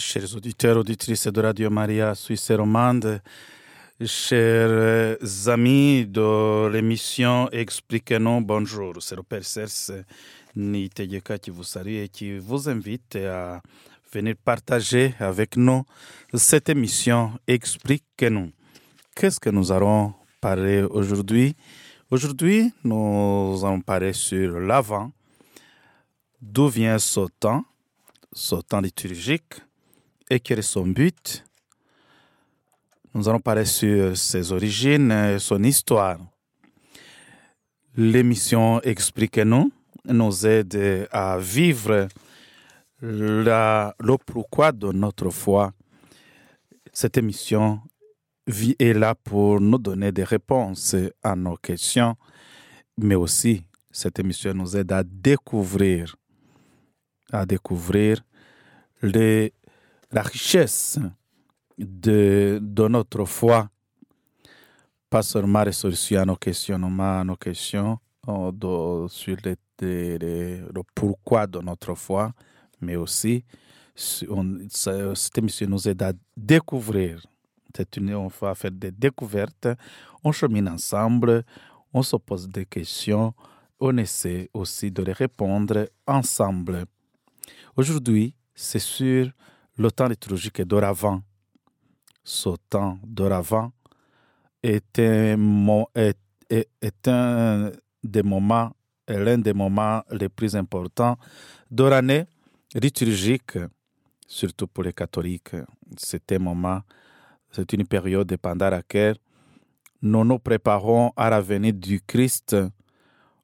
Chers auditeurs, auditrices de Radio Maria Suisse romande, chers amis de l'émission Expliquez-nous, bonjour. C'est le Père Serse Nitegeka qui vous salue et qui vous invite à venir partager avec nous cette émission Expliquez-nous. Qu'est-ce que nous allons parler aujourd'hui? Aujourd'hui, nous allons parler sur l'avant. D'où vient ce temps, ce temps liturgique et quel est son but? Nous allons parler sur ses origines et son histoire. L'émission Expliquez-nous nous aide à vivre le pourquoi de notre foi. Cette émission est là pour nous donner des réponses à nos questions, mais aussi cette émission nous aide à découvrir, à découvrir les la richesse de, notre foi, pas seulement résolution à nos questionnements, à nos questions sur le, pourquoi de notre foi, mais aussi on, cette émission nous aide à découvrir. Une, on va faire des découvertes, on chemine ensemble, on se pose des questions, on essaie aussi de les répondre ensemble. Aujourd'hui, c'est sur le temps liturgique d'oravant. Ce temps d'oravant est un, est, est, est un des moments, l'un des moments les plus importants de l'année liturgique, surtout pour les catholiques. C'est un moment, c'est une période pendant laquelle nous nous préparons à la venue du Christ,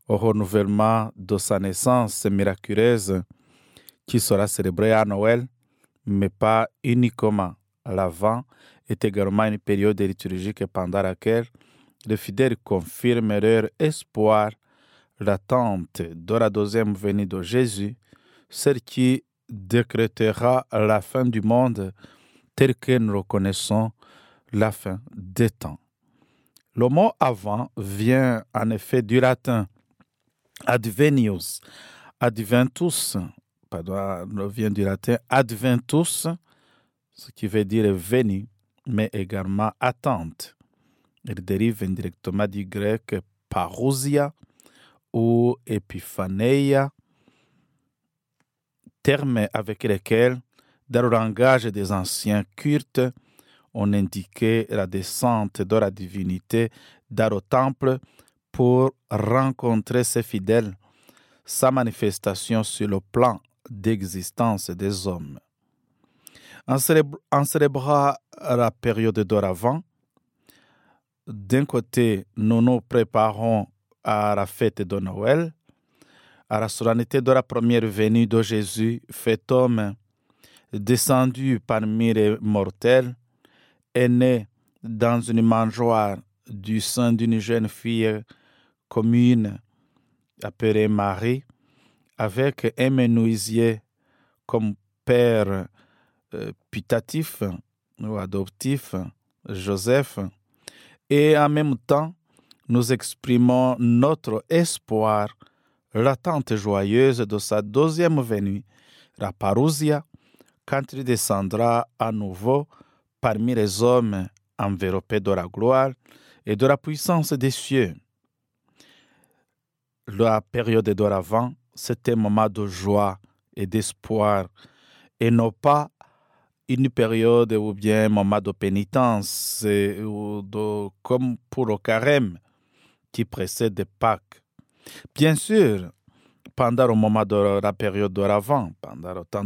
au renouvellement de sa naissance miraculeuse qui sera célébrée à Noël mais pas uniquement. L'Avent est également une période liturgique pendant laquelle les fidèles confirment leur espoir, l'attente de la deuxième venue de Jésus, celle qui décrétera la fin du monde tel que nous reconnaissons la fin des temps. Le mot avant vient en effet du latin advenius, adventus, pardon, vient du latin adventus, ce qui veut dire venu, mais également attente. Il dérive indirectement du grec parousia ou epiphaneia, termes avec lesquels, dans le langage des anciens cultes, on indiquait la descente de la divinité dans le temple pour rencontrer ses fidèles, sa manifestation sur le plan d'existence des hommes. En, célébra, en célébrant la période d'oravant, d'un côté, nous nous préparons à la fête de Noël, à la solennité de la première venue de Jésus, fait homme, descendu parmi les mortels, est né dans une mangeoire du sein d'une jeune fille commune appelée Marie, avec un menuisier comme père euh, putatif ou adoptif, Joseph, et en même temps, nous exprimons notre espoir, l'attente joyeuse de sa deuxième venue, la parousia, quand il descendra à nouveau parmi les hommes enveloppés de la gloire et de la puissance des cieux. La période d'oravant c'est un moment de joie et d'espoir et non pas une période ou bien un moment de pénitence ou de, comme pour le carême qui précède Pâques. Bien sûr, pendant le moment de la période d'oravant, pendant le temps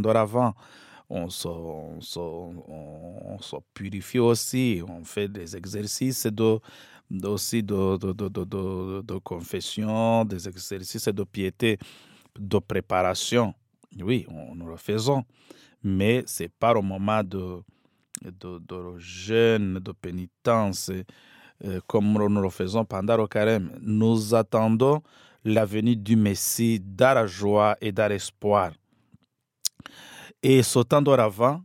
on se, on, se, purifie aussi, on fait des exercices de, aussi de, de, de, de confession, des exercices de piété de préparation, oui, on, nous le faisons, mais c'est pas au moment de, de, de jeûne, de pénitence, euh, comme nous le faisons pendant le carême. Nous attendons la venue du Messie dans la joie et dans l'espoir. Et ce temps d'oravant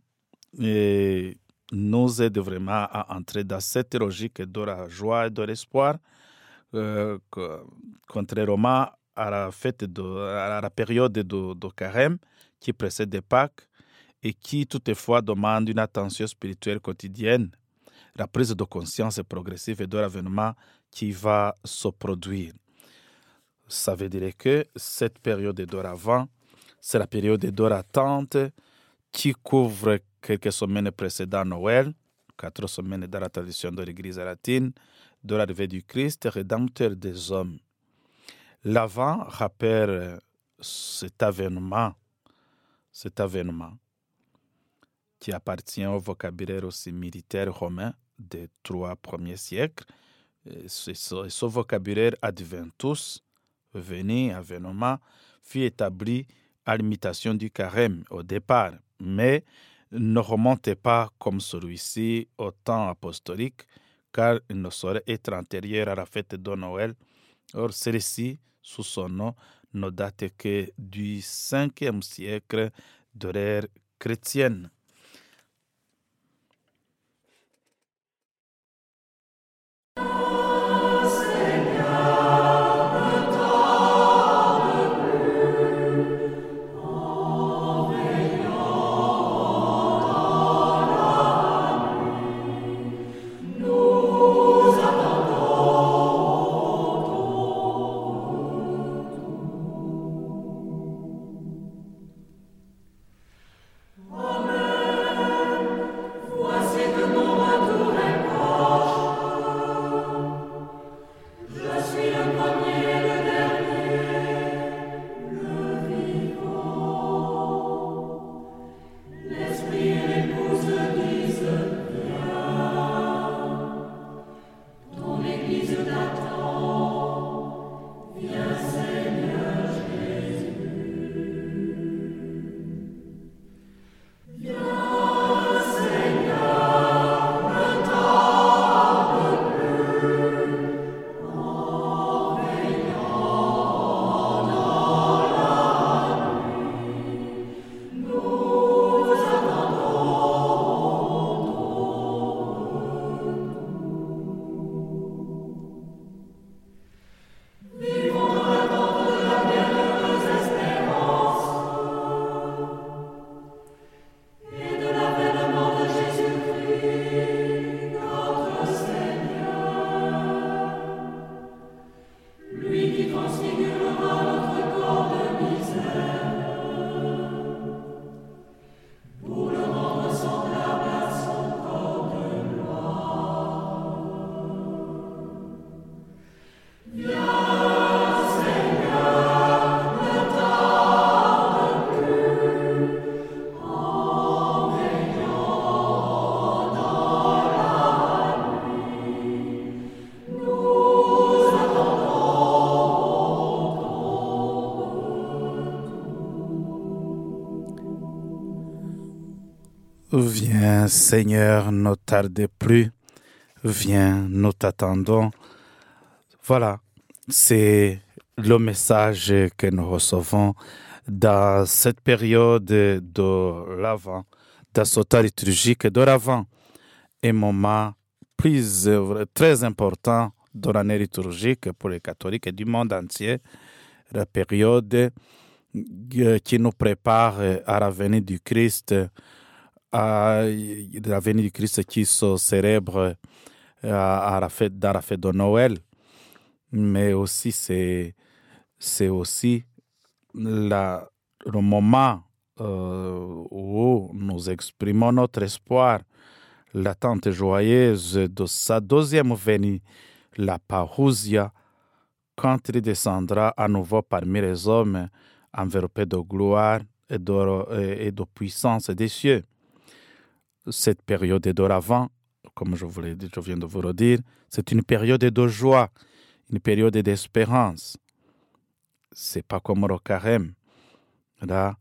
euh, nous aide vraiment à entrer dans cette logique de la joie et de l'espoir, euh, contrairement à la fête à la période de, de carême qui précède Pâques et qui toutefois demande une attention spirituelle quotidienne. La prise de conscience progressive et de l'avènement qui va se produire. Ça veut dire que cette période d'oravant, c'est la période d'attente qui couvre quelques semaines précédant Noël, quatre semaines dans la tradition de l'Église latine, de l'arrivée du Christ, rédempteur des hommes. L'avant rappelle cet avènement, cet avènement qui appartient au vocabulaire aussi militaire romain des trois premiers siècles. Ce, ce vocabulaire adventus, veni, avènement, fut établi à l'imitation du carême au départ, mais ne remontait pas comme celui-ci au temps apostolique, car il ne saurait être antérieur à la fête de Noël. Or, celle-ci, sous son nom, ne date que du 5e siècle de l'ère chrétienne. Seigneur, ne tarde plus. Viens, nous t'attendons. Voilà, c'est le message que nous recevons dans cette période de l'avant, dans ce temps liturgique de l'avant. Un moment très important de l'année liturgique pour les catholiques du monde entier, la période qui nous prépare à la venue du Christ à la venue du Christ qui se célèbre à la fête, dans la fête de Noël. Mais aussi, c'est, c'est aussi le moment euh, où nous exprimons notre espoir, l'attente joyeuse de sa deuxième venue, la parousia, quand il descendra à nouveau parmi les hommes, enveloppé de gloire et de, et de puissance des cieux cette période d'oravant, comme je, voulais, je viens de vous le dire, c'est une période de joie, une période d'espérance. C'est pas comme le carême. Là,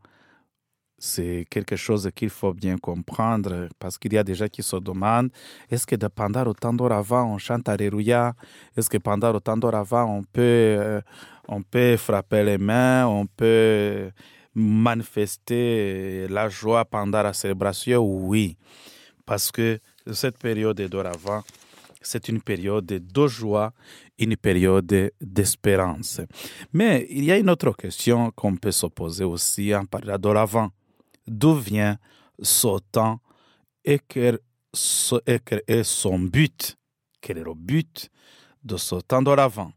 c'est quelque chose qu'il faut bien comprendre parce qu'il y a des gens qui se demandent est-ce que pendant le temps d'oravant on chante Alléluia? Est-ce que pendant le temps d'oravant on peut, euh, on peut frapper les mains On peut manifester la joie pendant la célébration Oui, parce que cette période d'oravant, c'est une période de joie, une période d'espérance. Mais il y a une autre question qu'on peut se poser aussi en parlant d'oravant. D'où vient sautant et quel est son but, quel est le but de ce temps d'oravant.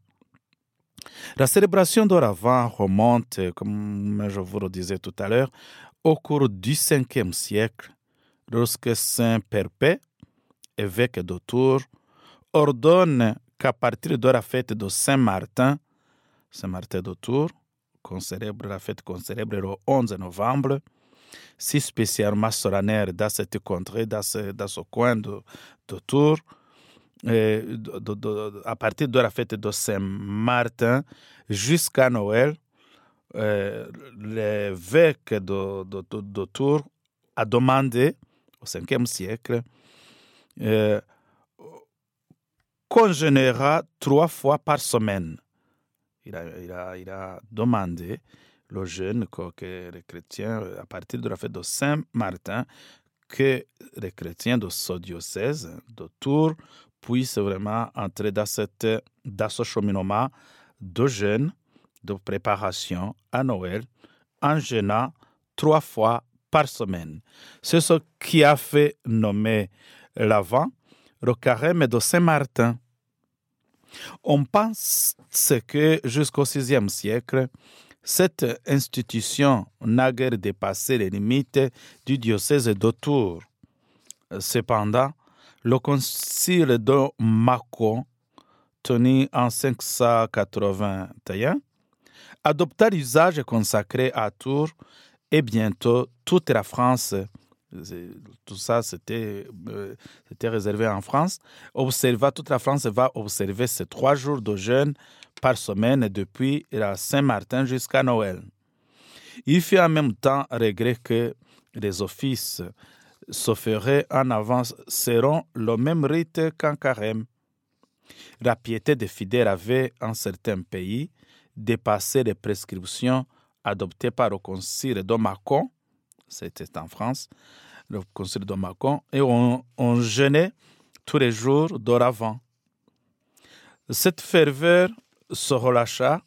La célébration d'oravant remonte, comme je vous le disais tout à l'heure, au cours du 5e siècle, lorsque Saint Perpé, évêque de Tours, ordonne qu'à partir de la fête de Saint-Martin, Saint-Martin de Tours, qu'on célèbre la fête qu'on célèbre le 11 novembre, si spécialement solennel dans cette contrée, dans ce, dans ce coin de, de Tours, à partir de la fête de Saint-Martin jusqu'à Noël, euh, l'évêque de, de, Tours a demandé, au 5e siècle, euh, qu'on jeûnera trois fois par semaine. Il a, il a, il a demandé le jeûne que, les chrétiens, à partir de la fête de Saint-Martin, que les chrétiens de ce diocèse, de Tours, puissent vraiment entrer dans, cette, dans ce cheminement de jeûne, de préparation à Noël, en jeûnant trois fois par semaine. C'est ce qui a fait nommer l'avant le carême de Saint-Martin. On pense que jusqu'au VIe siècle, cette institution n'a guère dépassé les limites du diocèse de Tours. Cependant, le concile de Mâcon, tenu en 581, adopta l'usage consacré à Tours et bientôt toute la France tout ça c'était euh, réservé en France. Observa, toute la France va observer ces trois jours de jeûne par semaine depuis la Saint-Martin jusqu'à Noël. Il fut en même temps regret que les offices s'offraient en avance seront le même rite qu'en carême. La piété des fidèles avait, en certains pays, dépassé les prescriptions adoptées par le concile de Mâcon, c'était en France, le concile de Mâcon, et on, on jeûnait tous les jours d'oravant. Cette ferveur se relâcha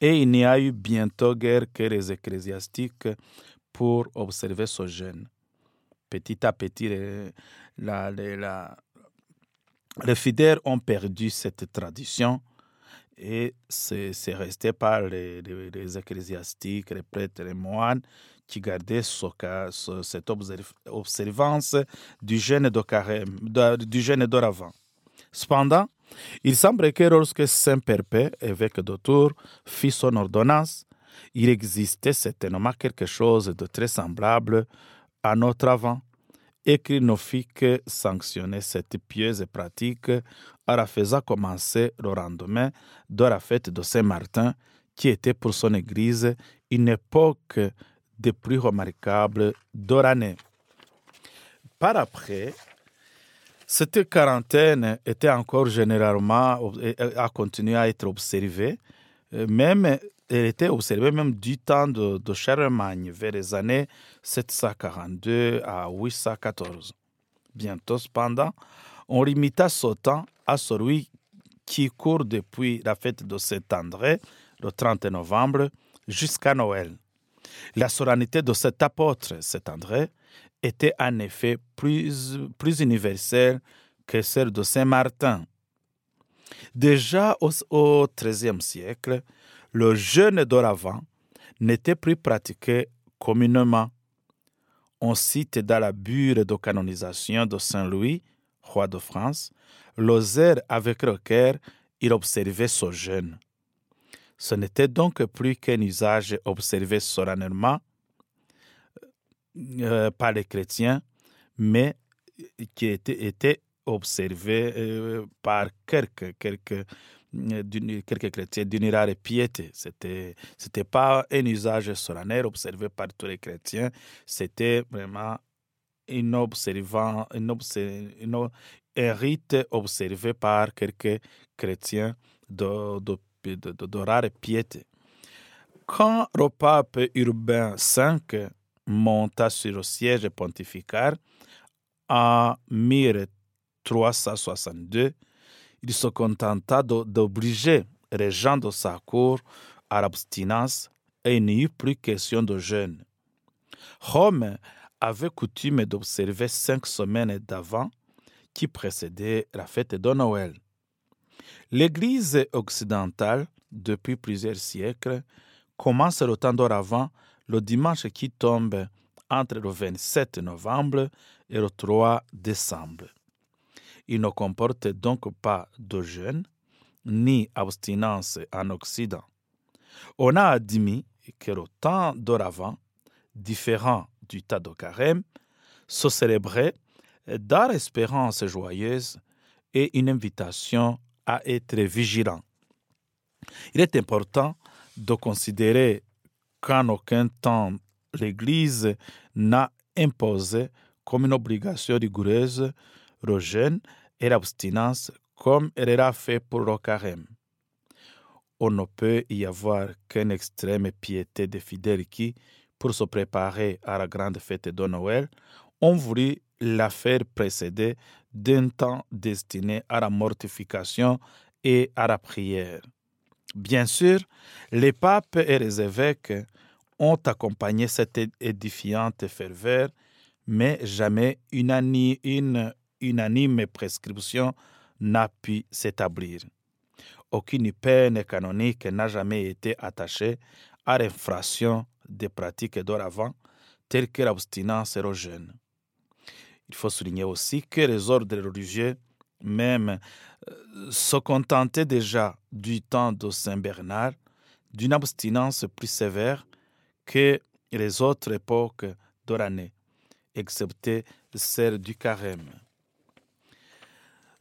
et il n'y a eu bientôt guère que les ecclésiastiques pour observer ce jeûne. Petit à petit, les, les fidèles ont perdu cette tradition et c'est resté par les, les, ecclésiastiques, les prêtres, les moines qui gardaient ce, cette observance du jeûne de carême, du jeûne d'oravant. Cependant, il semble que lorsque Saint Perpé, évêque de Tours, fit son ordonnance, il existait certainement quelque chose de très semblable à notre avant, et qu'il ne fit sanctionner cette pieuse pratique faisant commencer le lendemain de la fête de Saint-Martin, qui était pour son Église une époque des plus remarquables de l'année. Par après, cette quarantaine était encore généralement, a continué à être observée, euh, même elle était observée même du temps de, Charlemagne, vers les années 742 à 814. Bientôt, cependant, on limita ce temps à celui qui court depuis la fête de Saint-André, le 30 novembre, jusqu'à Noël. La solennité de cet apôtre, Saint-André, était en effet plus, plus universelle que celle de Saint-Martin. Déjà au XIIIe siècle, le jeûne d'oravant n'était plus pratiqué communément. On cite dans la bure de canonisation de Saint-Louis, roi de France, l'osaire avec lequel il observait ce jeûne. Ce n'était donc plus qu'un usage observé solennellement euh, par les chrétiens, mais qui était, observé euh, par quelques, quelques, euh, quelques chrétiens d'une rare piété. Ce n'était pas un usage solennel observé par tous les chrétiens, c'était vraiment une observant, un rite observé par quelques chrétiens de, de, de, de rare piété. Quand le pape Urbain V monta sur le siège pontifical en 1362, il se contenta d'obliger les gens de sa cour à l'abstinence et il n'y eut plus question de jeûne. Rome avait coutume d'observer cinq semaines d'avant qui précédaient la fête de Noël. L'Église occidentale, depuis plusieurs siècles, commence le temps d'oravant le dimanche qui tombe entre le 27 novembre et le 3 décembre. Il ne comporte donc pas de jeûne ni abstinence en Occident. On a admis que le temps d'oravant, différent du tas de carême, se célébrait dans l'espérance joyeuse et une invitation à être vigilant. Il est important de considérer qu'en aucun temps l'Église n'a imposé comme une obligation rigoureuse le jeûne et l'abstinence comme elle l'a fait pour le carême. On ne peut y avoir qu'une extrême piété des fidèles qui, pour se préparer à la grande fête de Noël, ont voulu la faire précéder d'un temps destiné à la mortification et à la prière. Bien sûr, les papes et les évêques ont accompagné cette édifiante ferveur, mais jamais une, une unanime prescription n'a pu s'établir. Aucune peine canonique n'a jamais été attachée à l'infraction des pratiques d'oravant, telles que l'abstinence et le jeûne. Il faut souligner aussi que les ordres religieux, même, euh, se contentaient déjà du temps de Saint Bernard d'une abstinence plus sévère que les autres époques de l'année, excepté celle du carême.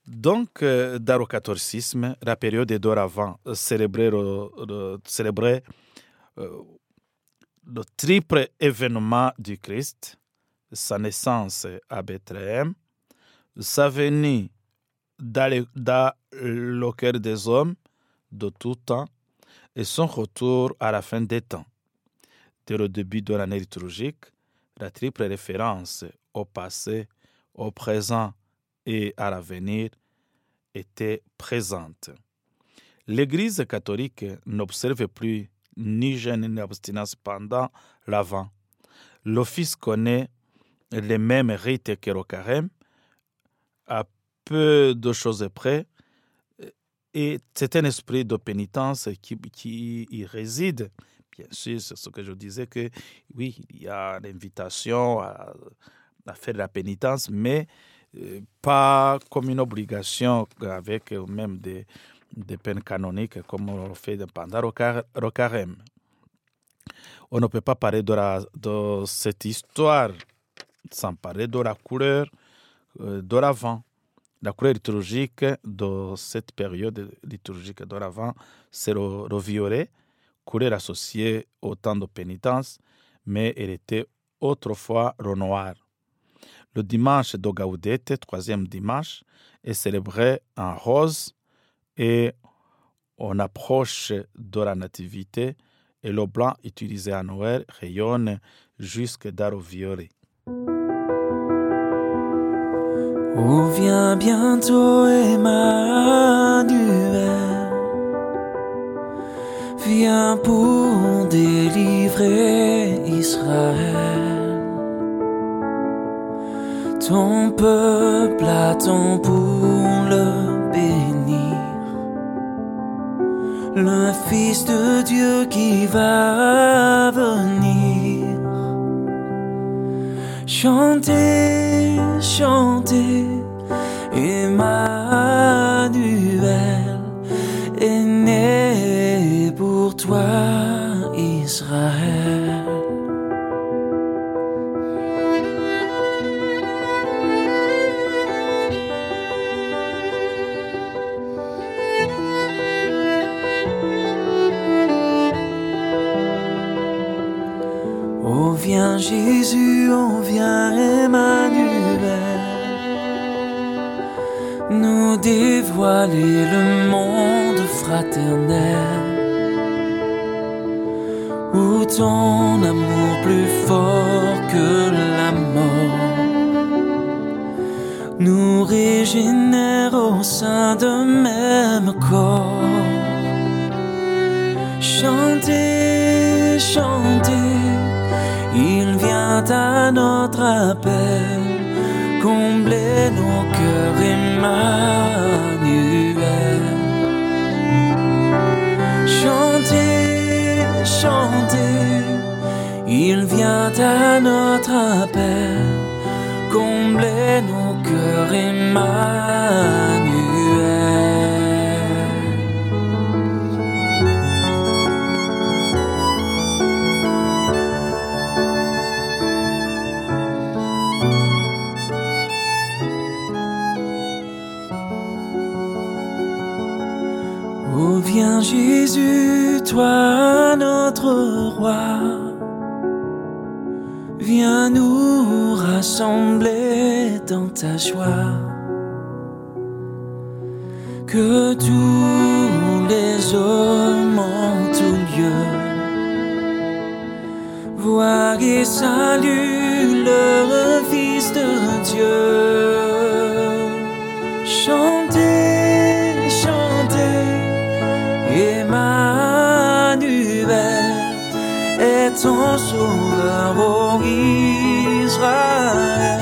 Donc, euh, dans le catholicisme, la période d'oravant célébrait, le, célébrait euh, le triple événement du Christ, sa naissance à Bethléem, sa venue dans le, cœur des hommes de tout temps et son retour à la fin des temps. Dès le début de l'année liturgique, la triple référence au passé, au présent et à l'avenir était présente. L'Église catholique n'observe plus ni jeûne ni abstinence pendant l'Avent. L'Office connaît les mêmes rites que le carême, à peu de choses près, et c'est un esprit de pénitence qui, qui y réside. Bien sûr, c'est ce que je disais que oui, il y a l'invitation à, à, faire la pénitence, mais pas comme une obligation avec même des, des peines canoniques comme on le fait pendant le carême. On ne peut pas parler de, de cette histoire sans parler de la couleur euh, d'oravant. La couleur liturgique de cette période liturgique d'oravant, c'est le, le, violet, couleur associée au temps de pénitence, mais elle était autrefois le noir. Le dimanche de Gaudete, troisième dimanche, est célébré en rose et on approche de la nativité et le blanc utilisé à Noël rayonne jusque violet. On vient viens pour délivrer Israël. Ton peuple attend pour le bénir, le Fils de Dieu qui va venir. Chantez, chantez, Emmanuel est né pour toi, Israël. Jésus, oh, viens Emmanuel, nous dévoiler le monde fraternel, où ton amour plus fort que la mort nous régénère au sein d'un même corps. Chantez, chantez, vient à notre appel, combler nos cœurs Emmanuel. Chantez, chantez, il vient à notre appel, combler nos cœurs Emmanuel. Jésus, toi notre roi Viens nous rassembler dans ta joie. Que tous les hommes en tout lieu voient et saluent le Fils de Dieu. Chantez, ton sauveur, ô Israël.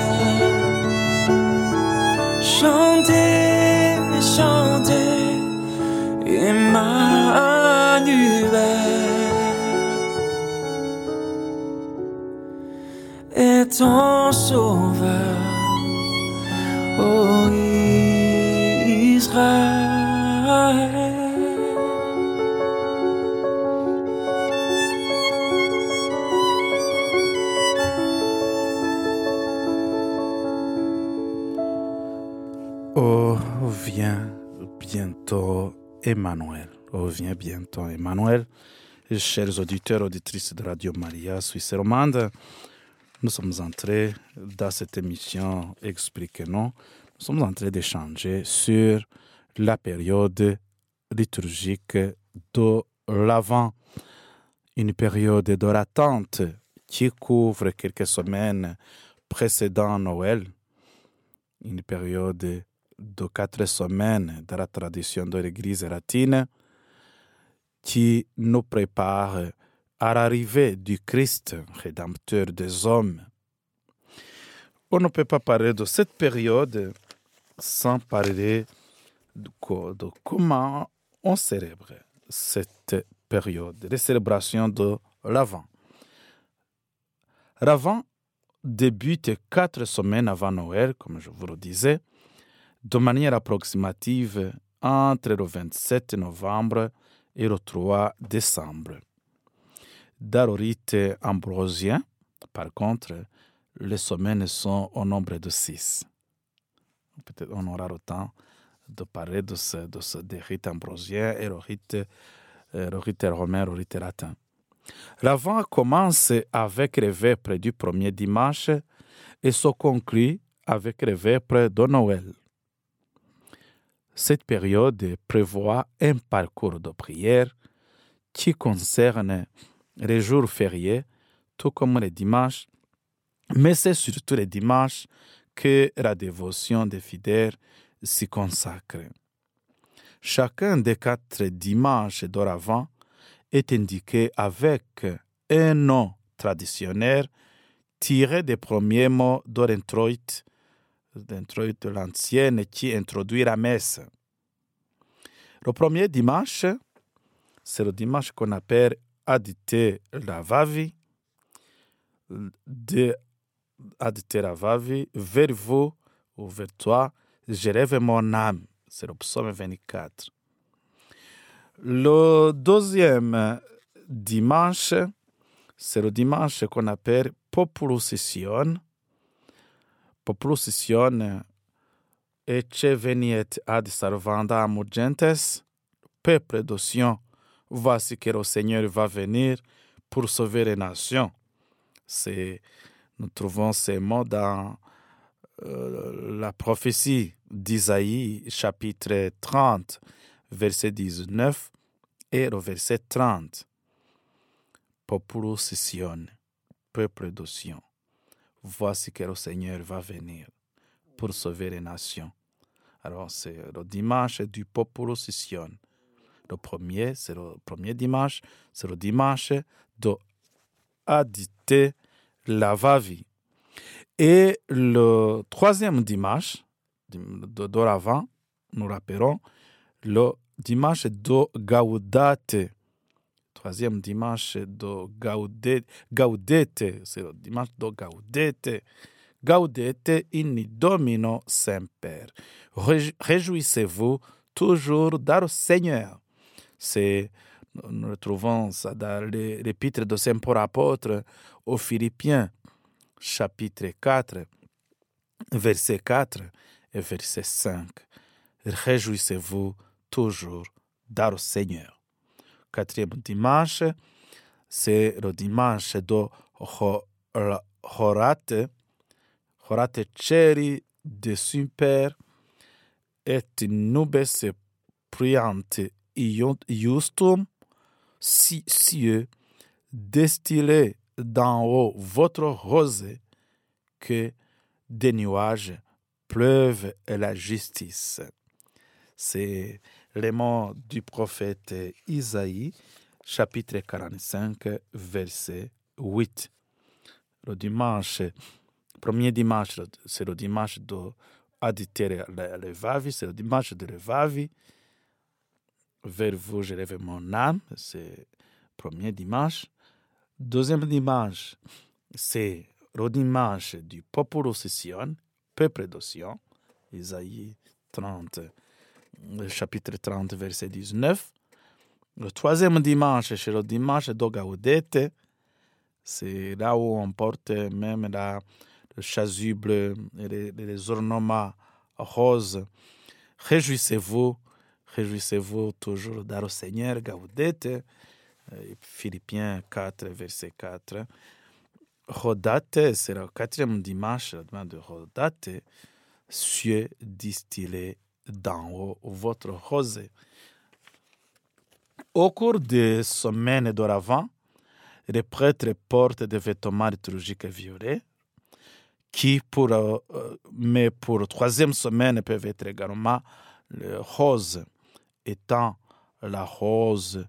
Chantez, chantez, Emmanuel est ton sauveur, Emmanuel. Oh, viens bientôt Emmanuel. Chers auditeurs, auditrices de Radio Maria Suisse romande, nous sommes entrés dans cette émission Expliquez-nous. Nous sommes en train d'échanger sur la période liturgique de l'Avent, une période de l'attente qui couvre quelques semaines précédant Noël, une période de quatre semaines de la tradition de l'Église latine qui nous prépare à l'arrivée du Christ, rédempteur des hommes. On ne peut pas parler de cette période sans parler de, co- de comment on célèbre cette période, les célébrations de l'Avent. L'Avent débute quatre semaines avant Noël, comme je vous le disais, de manière approximative entre le 27 novembre et le 3 décembre. Dans le ambrosien, par contre, les semaines sont au nombre de six. Peut-être on aura le temps de parler de ce, de ce des rites ambrosiens et le rite, euh, le rite romain, le rite latin. L'avant commence avec les vêpres du premier dimanche et se conclut avec les vêpres de Noël. Cette période prévoit un parcours de prière qui concerne les jours fériés, tout comme les dimanches, mais c'est surtout les dimanches que la dévotion des fidèles s'y consacre. Chacun des quatre dimanches d'oravant est indiqué avec un nom traditionnel tiré des premiers mots de l'introïte, l'introïte de l'ancienne qui introduit la messe. Le premier dimanche, c'est le dimanche qu'on appelle Adite Lavavi, de Adite Lavavi, vers vous ou vers toi, j'élève mon âme. C'est le psaume 24. Le deuxième dimanche, c'est le dimanche qu'on appelle Populus Sion. Populus Sion ecce veniet ad salvanda amor gentes, peuple de voici que le Seigneur va venir pour sauver les nations. Nous trouvons ces mots dans euh, la prophétie d'Isaïe, chapitre 30, verset 19 et le verset 30. Populus Sion, peuple de voici que le Seigneur va venir pour sauver les nations. Alors, c'est le dimanche du Populus Sion. Le premier, c'est le premier dimanche, c'est le dimanche de Adite Lavavi. Et le troisième dimanche, de d'oravant, nous rappelons le dimanche de Gaudate. Troisième dimanche de Gaudete, c'est le dimanche de Gaudete. Gaudete in Domino Semper. Réj- Réjouissez-vous toujours dans le Seigneur. C'est, nous retrouvons ça dans l'épître de Saint Paul apôtre aux Philippiens, chapitre 4, verset 4 et verset 5. Réjouissez-vous toujours dans le Seigneur. Quatrième dimanche, c'est le dimanche de Ho- Horate, Horate Ceri de Super et nubes priante iustum si cieux destillez d'en haut votre rosée que des nuages pleuvent la justice. C'est les mots du prophète Isaïe, chapitre 45, verset 8. Le dimanche, premier dimanche, c'est le dimanche de Aditere Levavi, c'est le dimanche de Levavi. Vers vous, je lève mon âme, c'est premier dimanche. Deuxième dimanche, c'est le dimanche du Populus Sion, peuple de Sion, Isaïe 30, le chapitre 30, verset 19. Le troisième dimanche, c'est le dimanche de Gaudete. C'est là où on porte même la, le chasuble et les, ornements roses. Réjouissez-vous, réjouissez-vous toujours dans le Seigneur, Gaudete. Euh, Philippiens 4, verset 4. Rodate, c'est le quatrième dimanche, le dimanche de Rodate. Cieux distillés haut, votre rosée. Au cours des semaines d'oravant, les prêtres portent des vêtements liturgiques violets, qui, pour, euh, euh, mais pour la troisième semaine, peuvent être également le rose, étant la rose,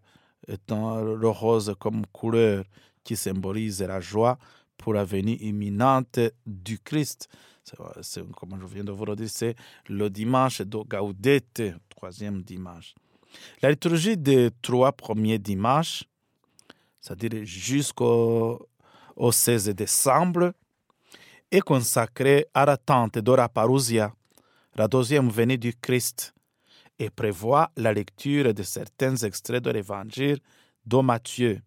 étant le rose comme couleur qui symbolise la joie pour la venue imminente du Christ. C'est- c'est- comme je viens de vous le dire, c'est le dimanche de Gaudete, troisième dimanche. La liturgie des trois premiers dimanches, c'est-à-dire jusqu'au au 16 décembre, est consacrée à l'attente de la parousia, la deuxième venue du Christ, et prévoit la lecture de certains extraits de l'évangile de Matthieu,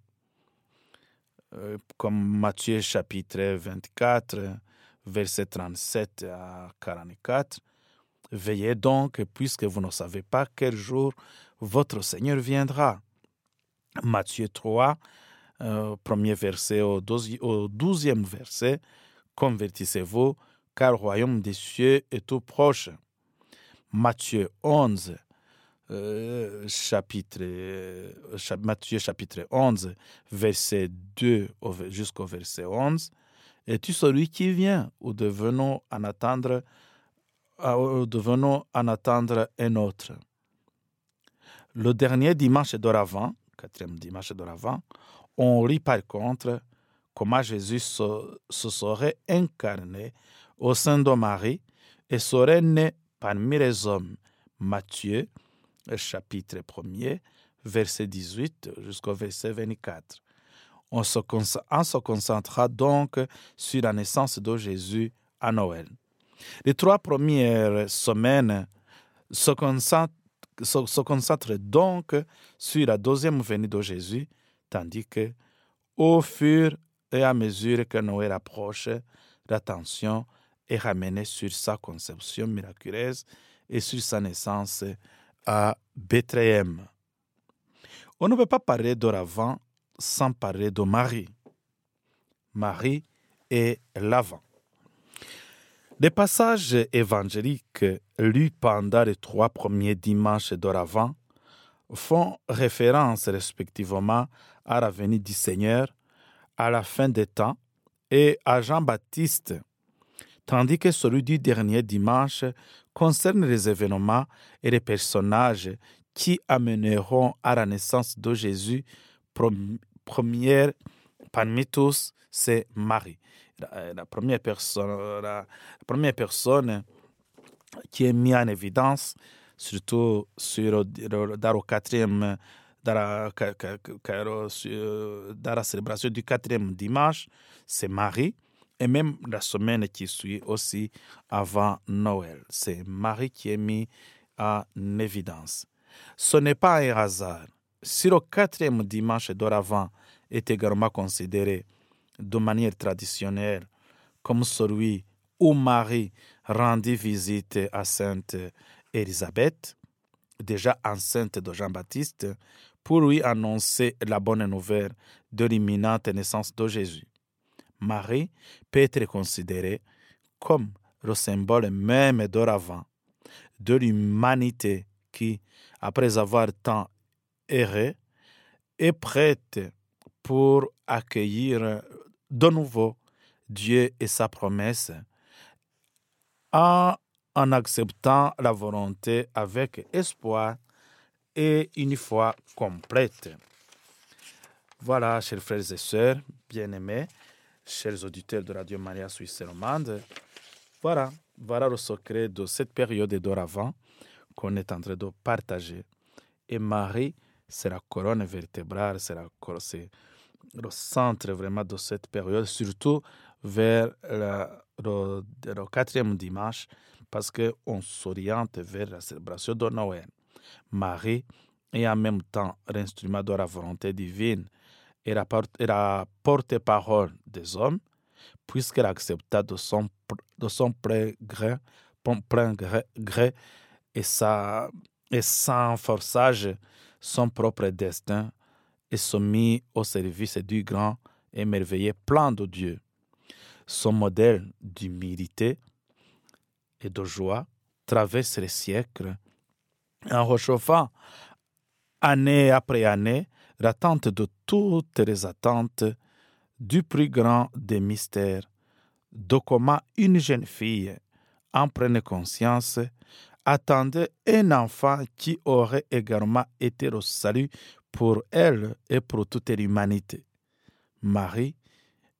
euh, comme Matthieu chapitre 24, versets 37 à 44. Veillez donc, puisque vous ne savez pas quel jour votre Seigneur viendra. Matthieu 3, euh, premier verset au douzi- au douzième verset, convertissez-vous, car le royaume des cieux est tout proche. Matthieu 11, euh, chapitre, euh, Matthieu chapitre 11, verset 2 au ver- jusqu'au verset 11. Es-tu celui qui vient ou devenons en attendre, ah, ou devenons en attendre un autre? Le dernier dimanche d'Oravant, quatrième dimanche d'Oravant, on lit par contre comment Jésus se, se serait incarné au sein de Marie et serait né parmi les hommes. Matthieu, chapitre 1er, verset 18 jusqu'au verset 24. On se, conc- on se concentrera donc sur la naissance de Jésus à Noël. Les trois premières semaines se concentrent, se, se concentrent donc sur la deuxième venue de Jésus, tandis que, au fur et à mesure que Noël approche, l'attention est ramenée sur sa conception miraculeuse et sur sa naissance à Bethléem. On ne peut pas parler d'Oravant sans parler de Marie. Marie est l'avant. Les passages évangéliques lus pendant les trois premiers dimanches d'Oravant font référence respectivement à la venue du Seigneur, à la fin des temps et à Jean-Baptiste, tandis que celui du dernier dimanche concerne les événements et les personnages qui amèneront à la naissance de Jésus, première parmi tous, c'est Marie. La, première personne, la, première personne qui est mise en évidence, surtout sur, le quatrième, dans, la, dans la célébration du quatrième dimanche, c'est Marie. Et même la semaine qui suit aussi avant Noël. C'est Marie qui est mise en évidence. Ce n'est pas un hasard. Si le quatrième dimanche d'oravant est également considéré de manière traditionnelle comme celui où Marie rendit visite à Sainte Élisabeth, déjà enceinte de Jean-Baptiste, pour lui annoncer la bonne nouvelle de l'imminente naissance de Jésus. Marie peut être considérée comme le symbole même d'oravant de l'humanité qui, après avoir tant erré, est prête pour accueillir de nouveau Dieu et sa promesse en, en acceptant la volonté avec espoir et une foi complète. Voilà, chers frères et sœurs, bien-aimés, chers auditeurs de Radio Maria Suisse romande, voilà, voilà le secret de cette période d'oravant qu'on est en train de partager. Et Marie, c'est la colonne vertébrale, c'est le centre vraiment de cette période, surtout vers le, quatrième dimanche, parce qu'on s'oriente vers la célébration de Noël. Marie est en même temps l'instrument de la volonté divine et la porte-parole des hommes, puisqu'elle accepta de son, plein gré, et sans forçage son propre destin et soumis au service du grand et merveilleux plan de Dieu. Son modèle d'humilité et de joie traverse les siècles en réchauffant année après année l'attente de toutes les attentes du plus grand des mystères, de comment une jeune fille en prenait conscience, attendait un enfant qui aurait également été le salut pour elle et pour toute l'humanité. Marie,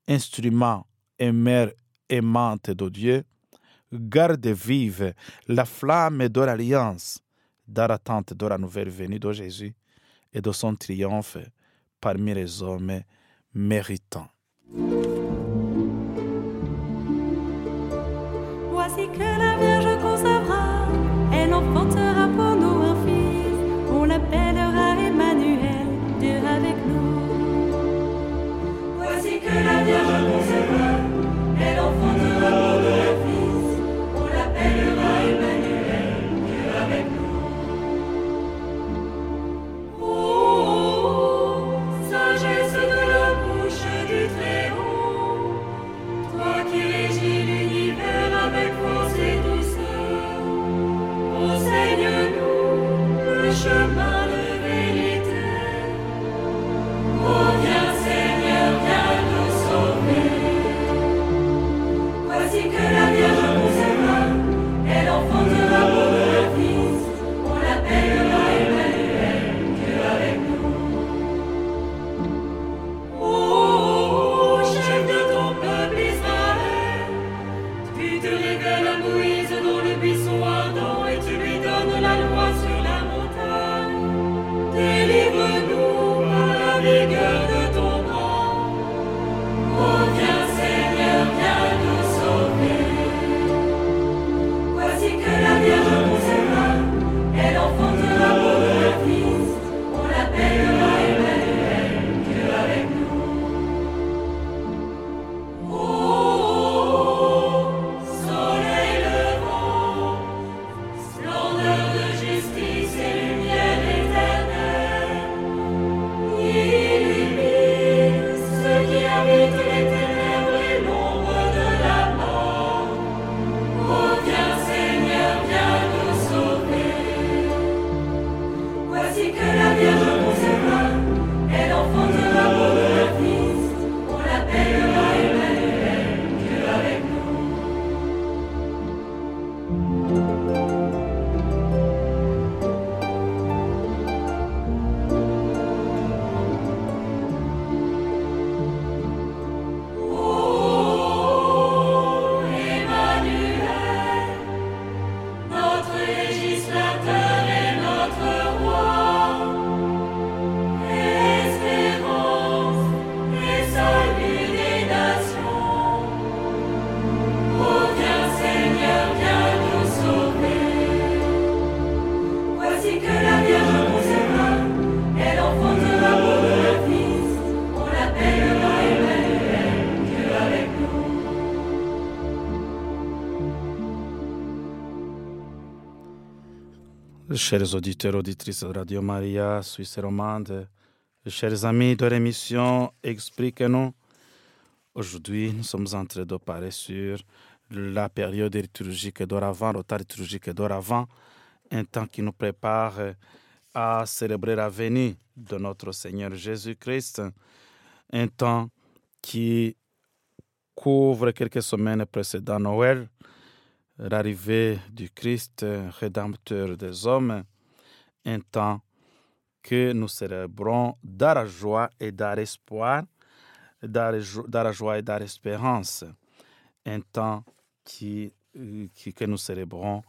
instrument et mère aimante de Dieu, garde vive la flamme de l'alliance dans l'attente de la nouvelle venue de Jésus et de son triomphe parmi les hommes méritants. Chers auditeurs, auditrices de Radio Maria, Suisse romande, chers amis de l'émission Expliquez-nous. Aujourd'hui, nous sommes en train de parler sur la période liturgique d'oravant, temps liturgique d'oravant, un temps qui nous prépare à célébrer la venue de notre Seigneur Jésus-Christ, un temps qui couvre quelques semaines précédant Noël, l'arrivée du Christ, rédempteur des hommes, un temps que nous célébrons dans la joie et dans l'espoir, dans la joie et dans l'espérance, un temps qui, qui, que nous célébrons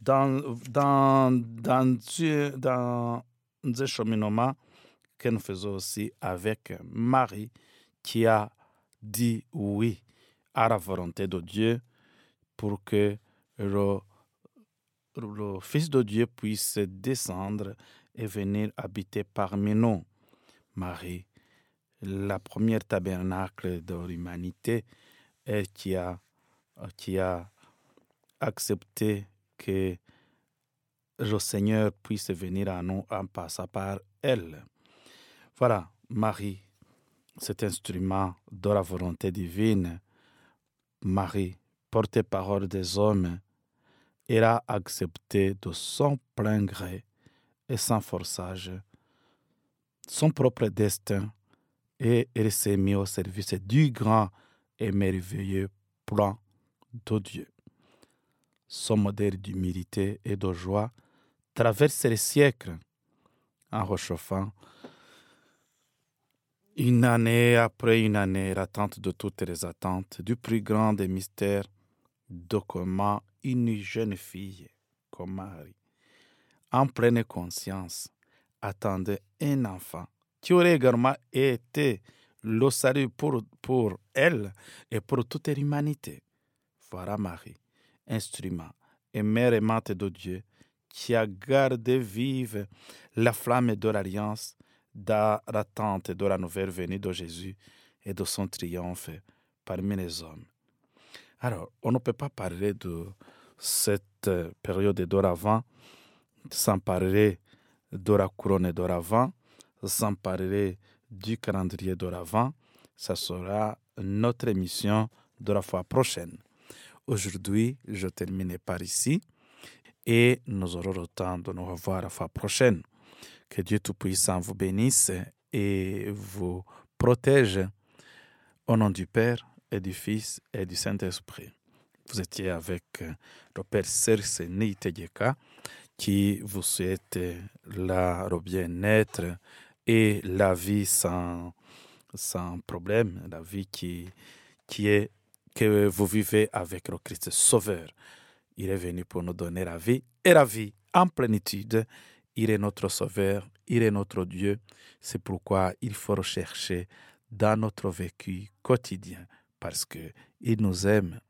dans, dans, dans, Dieu, dans cheminement que nous faisons aussi avec Marie qui a dit oui à la volonté de Dieu pour que le, Fils de Dieu puisse descendre et venir habiter parmi nous. Marie, la première tabernacle de l'humanité, et qui a, qui a accepté que le Seigneur puisse venir à nous en passant par elle. Voilà, Marie, cet instrument de la volonté divine, Marie, porte-parole des hommes, elle a accepté de son plein gré et sans forçage son propre destin et elle s'est mise au service du grand et merveilleux plan de Dieu. Son modèle d'humilité et de joie traverse les siècles en réchauffant une année après une année l'attente de toutes les attentes du plus grand des mystères de comment une jeune fille comme Marie, en pleine conscience, attendait un enfant qui aurait également été le salut pour, pour elle et pour toute l'humanité. Voilà Marie, instrument et mère aimante de Dieu, qui a gardé vive la flamme de l'alliance dans l'attente de la nouvelle venue de Jésus et de son triomphe parmi les hommes. Alors, on ne peut pas parler de cette période d'oravant sans parler de la couronne d'oravant, sans parler du calendrier d'oravant. Ça sera notre émission de la fois prochaine. Aujourd'hui, je termine par ici et nous aurons le temps de nous revoir la fois prochaine. Que Dieu Tout-Puissant vous bénisse et vous protège. Au nom du Père et du Fils et du Saint-Esprit. Vous étiez avec le Père Serge Nitejeka qui vous souhaite la, le bien-être et la vie sans, sans problème, la vie qui, qui est que vous vivez avec le Christ Sauveur. Il est venu pour nous donner la vie et la vie en plénitude. Il est notre Sauveur, il est notre Dieu. C'est pourquoi il faut rechercher dans notre vécu quotidien parce qu'il nous aime